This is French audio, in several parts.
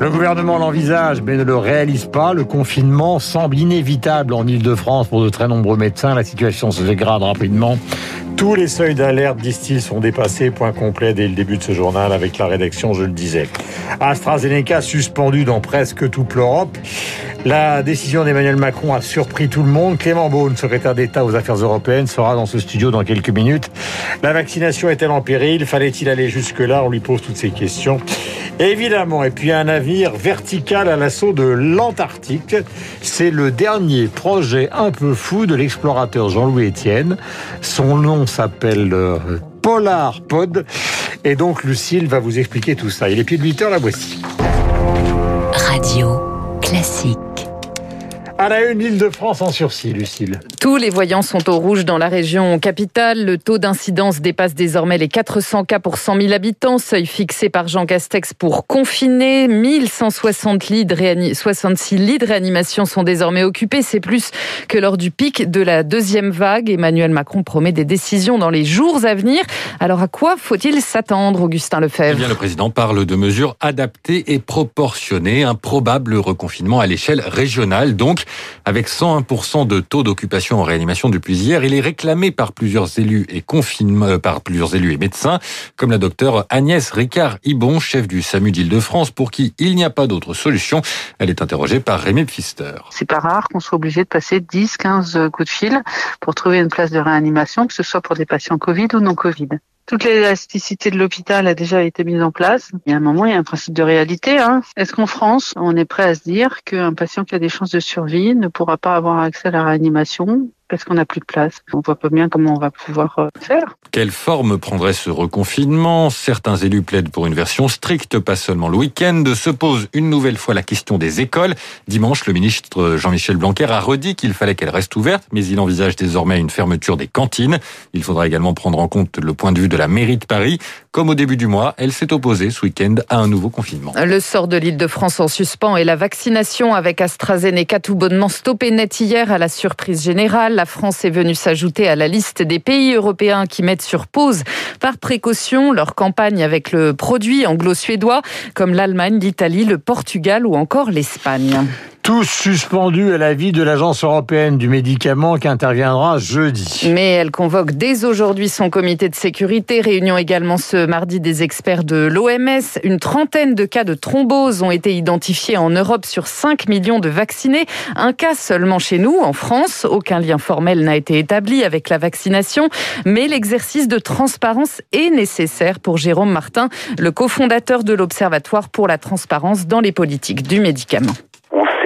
Le gouvernement l'envisage mais ne le réalise pas. Le confinement semble inévitable en Ile-de-France pour de très nombreux médecins. La situation se dégrade rapidement. Tous les seuils d'alerte, disent-ils, sont dépassés. Point complet dès le début de ce journal avec la rédaction, je le disais. AstraZeneca suspendu dans presque toute l'Europe. La décision d'Emmanuel Macron a surpris tout le monde. Clément Beaune, secrétaire d'État aux affaires européennes, sera dans ce studio dans quelques minutes. La vaccination est-elle en péril? Fallait-il aller jusque-là? On lui pose toutes ces questions. Évidemment, et puis un navire vertical à l'assaut de l'Antarctique. C'est le dernier projet un peu fou de l'explorateur Jean-Louis Etienne. Son nom s'appelle euh, Polar Pod. Et donc Lucille va vous expliquer tout ça. Il est pied de 8 heures, la voici. Radio classique. À la une, l'île de France en sursis, Lucille. Tous les voyants sont au rouge dans la région capitale. Le taux d'incidence dépasse désormais les 400 cas pour 100 000 habitants, seuil fixé par Jean Castex pour confiner. 1160 lits de 66 lits de réanimation sont désormais occupés. C'est plus que lors du pic de la deuxième vague. Emmanuel Macron promet des décisions dans les jours à venir. Alors à quoi faut-il s'attendre, Augustin Lefebvre? Eh bien, Le président parle de mesures adaptées et proportionnées. Un probable reconfinement à l'échelle régionale. Donc, avec 101% de taux d'occupation en réanimation depuis hier, il est réclamé par plusieurs élus et euh, par plusieurs élus et médecins, comme la docteure Agnès Ricard-Ibon, chef du SAMU d'Île-de-France, pour qui il n'y a pas d'autre solution. Elle est interrogée par Rémi Pfister. C'est pas rare qu'on soit obligé de passer 10, 15 coups de fil pour trouver une place de réanimation, que ce soit pour des patients Covid ou non Covid. Toute l'élasticité de l'hôpital a déjà été mise en place. Il y a un moment, il y a un principe de réalité. Hein. Est-ce qu'en France, on est prêt à se dire qu'un patient qui a des chances de survie ne pourra pas avoir accès à la réanimation parce qu'on n'a plus de place. On voit pas bien comment on va pouvoir euh, faire. Quelle forme prendrait ce reconfinement? Certains élus plaident pour une version stricte, pas seulement le week-end. Se pose une nouvelle fois la question des écoles. Dimanche, le ministre Jean-Michel Blanquer a redit qu'il fallait qu'elles restent ouvertes, mais il envisage désormais une fermeture des cantines. Il faudra également prendre en compte le point de vue de la mairie de Paris. Comme au début du mois, elle s'est opposée ce week-end à un nouveau confinement. Le sort de l'île de France en suspens et la vaccination avec AstraZeneca tout bonnement stoppé net hier à la surprise générale la France est venue s'ajouter à la liste des pays européens qui mettent sur pause par précaution leur campagne avec le produit anglo-suédois, comme l'Allemagne, l'Italie, le Portugal ou encore l'Espagne tous suspendus à l'avis de l'Agence européenne du médicament qui interviendra jeudi. Mais elle convoque dès aujourd'hui son comité de sécurité. Réunion également ce mardi des experts de l'OMS. Une trentaine de cas de thrombose ont été identifiés en Europe sur 5 millions de vaccinés. Un cas seulement chez nous, en France. Aucun lien formel n'a été établi avec la vaccination. Mais l'exercice de transparence est nécessaire pour Jérôme Martin, le cofondateur de l'Observatoire pour la transparence dans les politiques du médicament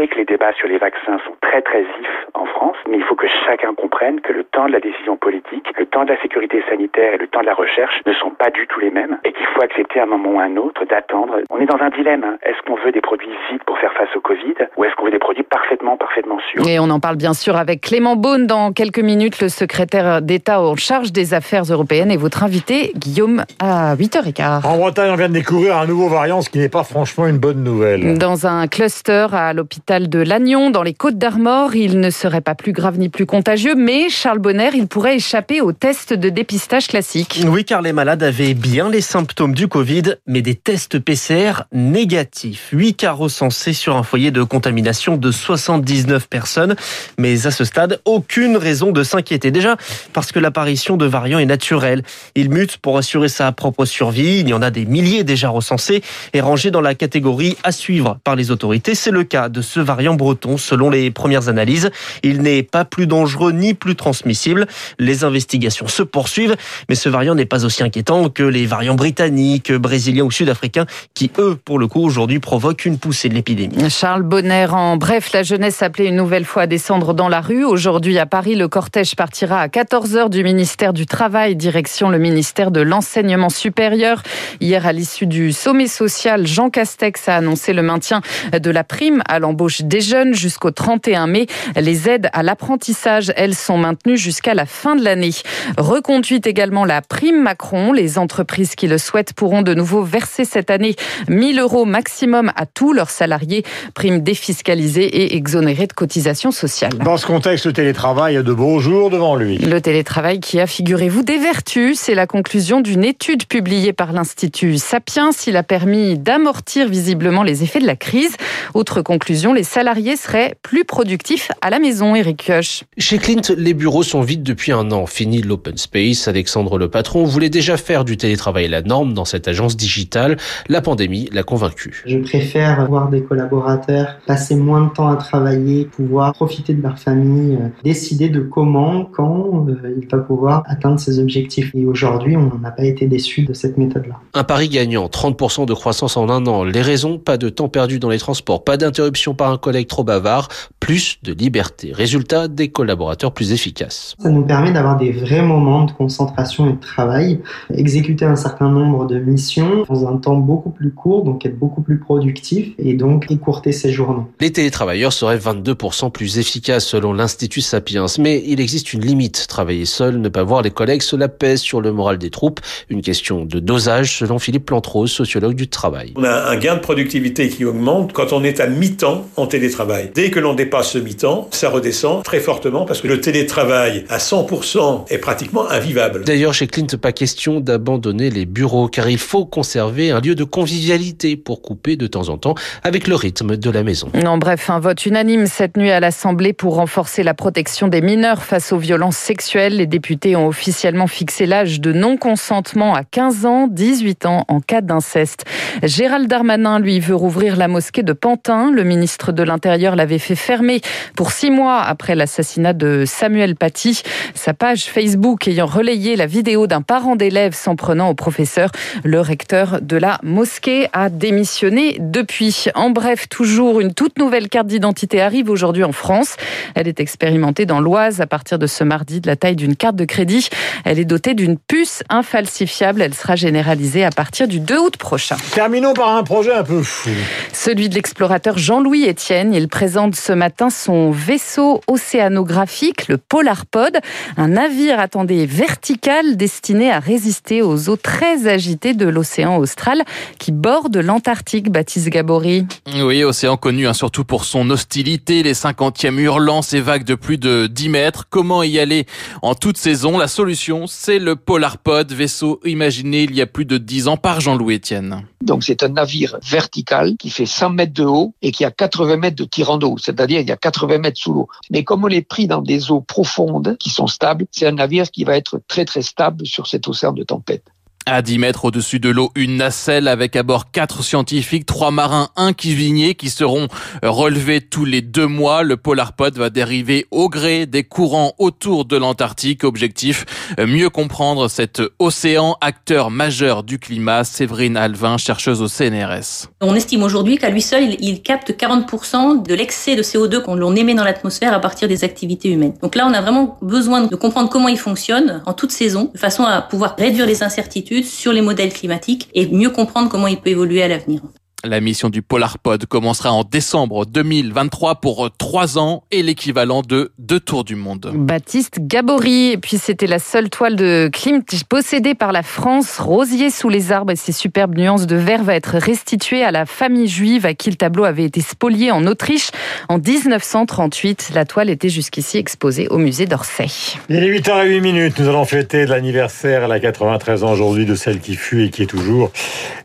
que les débats sur les vaccins sont très très vifs en France, mais il faut que chacun comprenne que le temps de la décision politique, le temps de la sécurité sanitaire et le temps de la recherche ne sont pas du tout les mêmes et qu'il faut accepter à un moment ou à un autre d'attendre. On est dans un dilemme. Hein. Est-ce qu'on veut des produits vite pour faire face au Covid ou est-ce qu'on veut des produits parfaitement, parfaitement sûrs? Et on en parle bien sûr avec Clément Beaune dans quelques minutes, le secrétaire d'État en charge des affaires européennes et votre invité, Guillaume, à 8h15. En Bretagne, on vient de découvrir un nouveau variant, ce qui n'est pas franchement une bonne nouvelle. Dans un cluster à l'hôpital de Lannion, dans les Côtes d'Armor, il ne serait pas plus grave ni plus contagieux, mais Charles Bonner, il pourrait échapper au test de dépistage classique. Oui, car les malades avaient bien les symptômes du Covid, mais des tests PCR négatifs. 8 cas recensés sur un foyer de contamination de 79 personnes, mais à ce stade, aucune raison de s'inquiéter. Déjà, parce que l'apparition de variants est naturelle. Il mute pour assurer sa propre survie. Il y en a des milliers déjà recensés et rangés dans la catégorie à suivre par les autorités. C'est le cas de ce variant breton, selon les premières analyses. Il n'est pas plus dangereux ni plus transmissible. Les investigations se poursuivent, mais ce variant n'est pas aussi inquiétant que les variants britanniques, brésiliens ou sud-africains qui, eux, pour le coup, aujourd'hui provoquent une poussée de l'épidémie. Charles Bonner, en bref, la jeunesse appelée une nouvelle fois à descendre dans la rue. Aujourd'hui, à Paris, le cortège partira à 14h du ministère du Travail, direction le ministère de l'Enseignement supérieur. Hier, à l'issue du sommet social, Jean Castex a annoncé le maintien de la prime à l'embauche l'embauche des jeunes jusqu'au 31 mai. Les aides à l'apprentissage, elles, sont maintenues jusqu'à la fin de l'année. Reconduite également la prime Macron. Les entreprises qui le souhaitent pourront de nouveau verser cette année 1000 euros maximum à tous leurs salariés. Prime défiscalisée et exonérée de cotisations sociales. Dans ce contexte, le télétravail a de beaux jours devant lui. Le télétravail qui a, figurez-vous, des vertus. C'est la conclusion d'une étude publiée par l'Institut Sapiens. Il a permis d'amortir visiblement les effets de la crise. Autre conclusion, les salariés seraient plus productifs à la maison, Eric Kioch. Chez Clint, les bureaux sont vides depuis un an. Fini l'open space. Alexandre le patron voulait déjà faire du télétravail la norme dans cette agence digitale. La pandémie l'a convaincu. Je préfère voir des collaborateurs passer moins de temps à travailler, pouvoir profiter de leur famille, euh, décider de comment, quand euh, il va pouvoir atteindre ses objectifs. Et aujourd'hui, on n'a pas été déçu de cette méthode-là. Un pari gagnant, 30% de croissance en un an. Les raisons, pas de temps perdu dans les transports, pas d'interruption par un collègue trop bavard, plus de liberté. Résultat, des collaborateurs plus efficaces. Ça nous permet d'avoir des vrais moments de concentration et de travail, exécuter un certain nombre de missions dans un temps beaucoup plus court, donc être beaucoup plus productif et donc écourter ses journées. Les télétravailleurs seraient 22% plus efficaces selon l'Institut Sapiens, mais il existe une limite. Travailler seul, ne pas voir les collègues, cela pèse sur le moral des troupes. Une question de dosage selon Philippe Plantrose, sociologue du travail. On a un gain de productivité qui augmente quand on est à mi-temps en télétravail. Dès que l'on dépasse ce mi-temps, ça redescend très fortement parce que le télétravail à 100% est pratiquement invivable. D'ailleurs, chez Clint, pas question d'abandonner les bureaux car il faut conserver un lieu de convivialité pour couper de temps en temps avec le rythme de la maison. En bref, un vote unanime cette nuit à l'Assemblée pour renforcer la protection des mineurs face aux violences sexuelles. Les députés ont officiellement fixé l'âge de non-consentement à 15 ans, 18 ans en cas d'inceste. Gérald Darmanin, lui, veut rouvrir la mosquée de Pantin. Le ministre de l'Intérieur l'avait fait fermer pour six mois après l'assassinat de Samuel Paty. Sa page Facebook ayant relayé la vidéo d'un parent d'élève s'en prenant au professeur, le recteur de la mosquée a démissionné depuis. En bref, toujours une toute nouvelle carte d'identité arrive aujourd'hui en France. Elle est expérimentée dans l'Oise à partir de ce mardi de la taille d'une carte de crédit. Elle est dotée d'une puce infalsifiable. Elle sera généralisée à partir du 2 août prochain. Terminons par un projet un peu fou. Celui de l'explorateur Jean-Louis Etienne. Il présente ce matin son vaisseau océanographique, le Polarpod, un navire, attendez, vertical destiné à résister aux eaux très agitées de l'océan austral qui borde l'Antarctique, Baptiste Gabory. Oui, océan connu hein, surtout pour son hostilité, les 50e hurlants, ces vagues de plus de 10 mètres. Comment y aller en toute saison? La solution, c'est le Polarpod, vaisseau imaginé il y a plus de 10 ans par Jean-Louis Etienne. Donc c'est un navire vertical qui fait 100 mètres de haut et qui a 80 mètres de tirant d'eau, c'est-à-dire il y a 80 mètres sous l'eau. Mais comme on est pris dans des eaux profondes qui sont stables, c'est un navire qui va être très très stable sur cet océan de tempête. À 10 mètres au-dessus de l'eau, une nacelle avec à bord quatre scientifiques, trois marins, un cuisinier qui seront relevés tous les deux mois. Le Polarpod va dériver au gré des courants autour de l'Antarctique. Objectif, mieux comprendre cet océan, acteur majeur du climat. Séverine Alvin, chercheuse au CNRS. On estime aujourd'hui qu'à lui seul, il capte 40% de l'excès de CO2 qu'on l'on émet dans l'atmosphère à partir des activités humaines. Donc là, on a vraiment besoin de comprendre comment il fonctionne en toute saison, de façon à pouvoir réduire les incertitudes sur les modèles climatiques et mieux comprendre comment il peut évoluer à l'avenir. La mission du Polarpod commencera en décembre 2023 pour trois ans et l'équivalent de deux tours du monde. Baptiste Gabory, et puis c'était la seule toile de Klimt possédée par la France. Rosier sous les arbres et ses superbes nuances de vert va être restituée à la famille juive à qui le tableau avait été spolié en Autriche en 1938. La toile était jusqu'ici exposée au musée d'Orsay. Il est 8h08 minutes. Nous allons fêter l'anniversaire, elle a 93 ans aujourd'hui, de celle qui fut et qui est toujours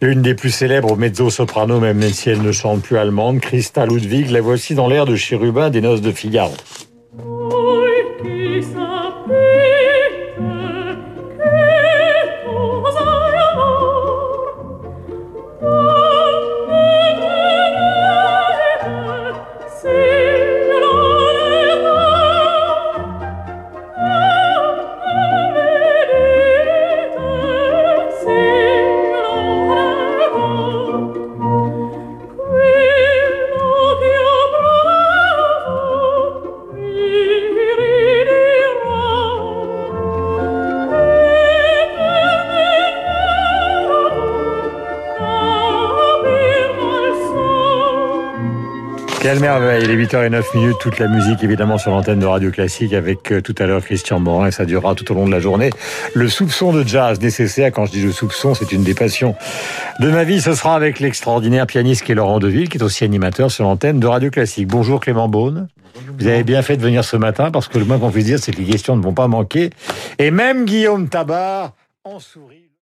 une des plus célèbres même si elle ne chante plus allemande. Christa Ludwig, la voici dans l'air de Chérubin des Noces de Figaro. Quelle merveille, il est 8h09 minutes, toute la musique évidemment sur l'antenne de Radio Classique avec euh, tout à l'heure Christian Morin et ça durera tout au long de la journée. Le soupçon de jazz nécessaire, quand je dis le soupçon, c'est une des passions de ma vie, ce sera avec l'extraordinaire pianiste qui est Laurent Deville, qui est aussi animateur sur l'antenne de Radio Classique. Bonjour Clément Beaune. Vous avez bien fait de venir ce matin parce que le moins qu'on puisse dire, c'est que les questions ne vont pas manquer. Et même Guillaume Tabar en sourit.